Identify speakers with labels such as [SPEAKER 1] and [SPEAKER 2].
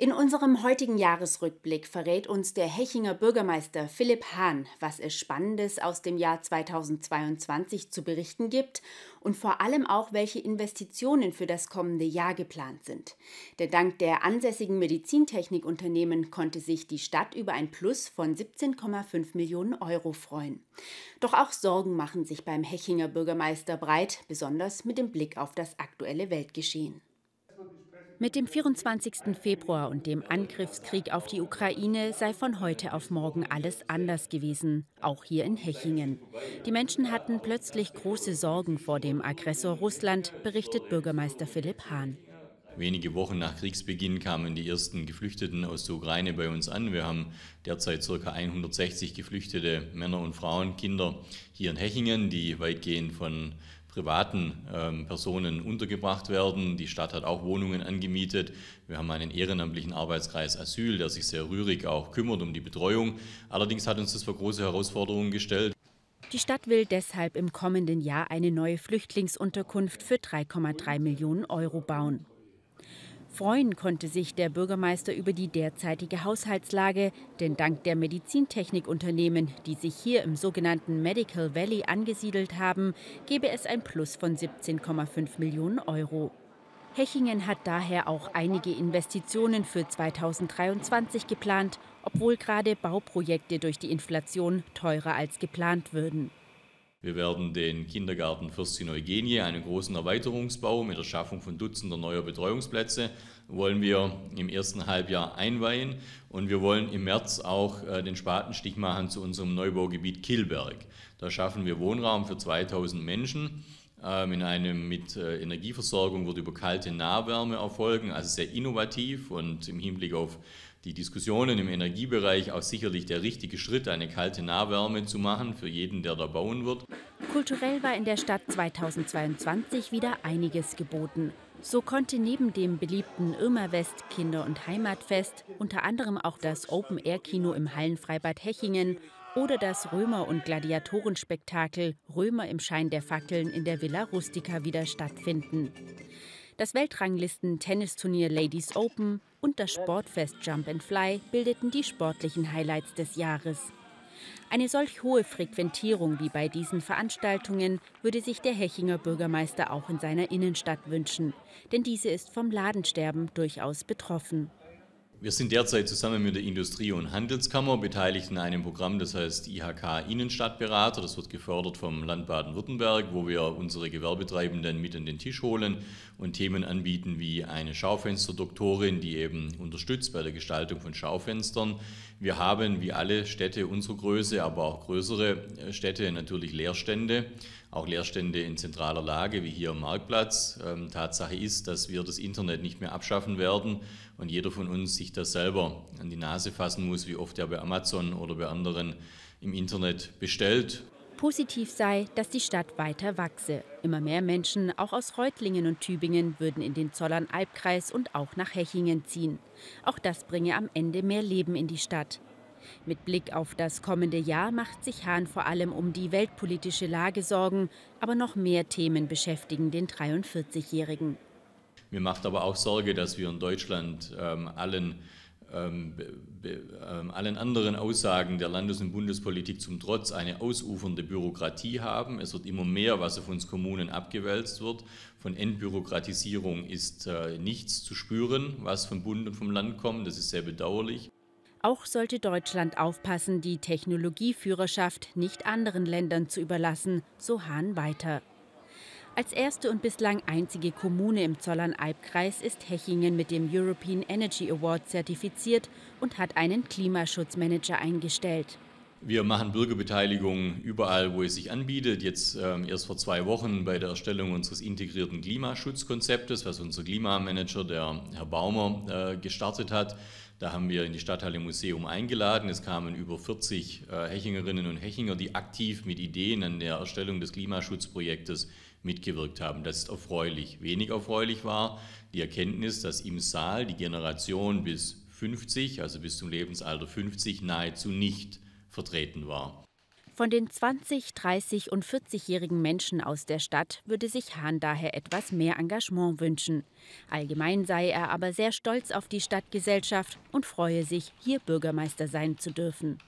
[SPEAKER 1] In unserem heutigen Jahresrückblick verrät uns der Hechinger Bürgermeister Philipp Hahn, was es Spannendes aus dem Jahr 2022 zu berichten gibt und vor allem auch, welche Investitionen für das kommende Jahr geplant sind. Denn dank der ansässigen Medizintechnikunternehmen konnte sich die Stadt über ein Plus von 17,5 Millionen Euro freuen. Doch auch Sorgen machen sich beim Hechinger Bürgermeister breit, besonders mit dem Blick auf das aktuelle Weltgeschehen. Mit dem 24. Februar und dem Angriffskrieg auf die Ukraine sei von heute auf morgen alles anders gewesen, auch hier in Hechingen. Die Menschen hatten plötzlich große Sorgen vor dem Aggressor Russland, berichtet Bürgermeister Philipp Hahn.
[SPEAKER 2] Wenige Wochen nach Kriegsbeginn kamen die ersten Geflüchteten aus der Ukraine bei uns an. Wir haben derzeit ca. 160 geflüchtete Männer und Frauen, Kinder hier in Hechingen, die weitgehend von privaten ähm, Personen untergebracht werden. Die Stadt hat auch Wohnungen angemietet. Wir haben einen ehrenamtlichen Arbeitskreis Asyl, der sich sehr rührig auch kümmert um die Betreuung. Allerdings hat uns das vor große Herausforderungen gestellt.
[SPEAKER 1] Die Stadt will deshalb im kommenden Jahr eine neue Flüchtlingsunterkunft für 3,3 Millionen Euro bauen. Freuen konnte sich der Bürgermeister über die derzeitige Haushaltslage, denn dank der Medizintechnikunternehmen, die sich hier im sogenannten Medical Valley angesiedelt haben, gebe es ein Plus von 17,5 Millionen Euro. Hechingen hat daher auch einige Investitionen für 2023 geplant, obwohl gerade Bauprojekte durch die Inflation teurer als geplant würden.
[SPEAKER 2] Wir werden den Kindergarten Fürstin Eugenie, einen großen Erweiterungsbau mit der Schaffung von Dutzender neuer Betreuungsplätze, wollen wir im ersten Halbjahr einweihen. Und wir wollen im März auch äh, den Spatenstich machen zu unserem Neubaugebiet Kilberg. Da schaffen wir Wohnraum für 2000 Menschen. Ähm, in einem mit äh, Energieversorgung wird über kalte Nahwärme erfolgen, also sehr innovativ und im Hinblick auf die Diskussionen im Energiebereich auch sicherlich der richtige Schritt, eine kalte Nahwärme zu machen für jeden, der da bauen wird.
[SPEAKER 1] Kulturell war in der Stadt 2022 wieder einiges geboten. So konnte neben dem beliebten Irma West Kinder- und Heimatfest unter anderem auch das Open-Air-Kino im Hallenfreibad Hechingen oder das Römer- und Gladiatorenspektakel Römer im Schein der Fackeln in der Villa Rustica wieder stattfinden. Das Weltranglisten-Tennisturnier Ladies Open und das Sportfest Jump and Fly bildeten die sportlichen Highlights des Jahres. Eine solch hohe Frequentierung wie bei diesen Veranstaltungen würde sich der Hechinger Bürgermeister auch in seiner Innenstadt wünschen, denn diese ist vom Ladensterben durchaus betroffen.
[SPEAKER 2] Wir sind derzeit zusammen mit der Industrie- und Handelskammer beteiligt in einem Programm, das heißt IHK Innenstadtberater. Das wird gefördert vom Land Baden-Württemberg, wo wir unsere Gewerbetreibenden mit an den Tisch holen und Themen anbieten wie eine Schaufensterdoktorin, die eben unterstützt bei der Gestaltung von Schaufenstern. Wir haben wie alle Städte unserer Größe, aber auch größere äh, Städte natürlich Leerstände, auch Leerstände in zentraler Lage wie hier am Marktplatz. Ähm, Tatsache ist, dass wir das Internet nicht mehr abschaffen werden und jeder von uns sich das selber an die Nase fassen muss, wie oft er bei Amazon oder bei anderen im Internet bestellt.
[SPEAKER 1] Positiv sei, dass die Stadt weiter wachse. Immer mehr Menschen, auch aus Reutlingen und Tübingen, würden in den Zollern-Albkreis und auch nach Hechingen ziehen. Auch das bringe am Ende mehr Leben in die Stadt. Mit Blick auf das kommende Jahr macht sich Hahn vor allem um die weltpolitische Lage Sorgen, aber noch mehr Themen beschäftigen den 43-Jährigen.
[SPEAKER 2] Mir macht aber auch Sorge, dass wir in Deutschland ähm, allen, ähm, ähm, allen anderen Aussagen der Landes- und Bundespolitik zum Trotz eine ausufernde Bürokratie haben. Es wird immer mehr, was auf uns Kommunen abgewälzt wird. Von Entbürokratisierung ist äh, nichts zu spüren, was vom Bund und vom Land kommt. Das ist sehr bedauerlich.
[SPEAKER 1] Auch sollte Deutschland aufpassen, die Technologieführerschaft nicht anderen Ländern zu überlassen, so Hahn weiter. Als erste und bislang einzige Kommune im Zollern-Albkreis ist Hechingen mit dem European Energy Award zertifiziert und hat einen Klimaschutzmanager eingestellt.
[SPEAKER 2] Wir machen Bürgerbeteiligung überall, wo es sich anbietet. Jetzt ähm, erst vor zwei Wochen bei der Erstellung unseres integrierten Klimaschutzkonzeptes, was unser Klimamanager, der Herr Baumer, äh, gestartet hat. Da haben wir in die Stadthalle Museum eingeladen. Es kamen über 40 äh, Hechingerinnen und Hechinger, die aktiv mit Ideen an der Erstellung des Klimaschutzprojektes mitgewirkt haben. Das ist erfreulich. Wenig erfreulich war die Erkenntnis, dass im Saal die Generation bis 50, also bis zum Lebensalter 50, nahezu nicht vertreten war.
[SPEAKER 1] Von den 20, 30 und 40-jährigen Menschen aus der Stadt würde sich Hahn daher etwas mehr Engagement wünschen. Allgemein sei er aber sehr stolz auf die Stadtgesellschaft und freue sich, hier Bürgermeister sein zu dürfen.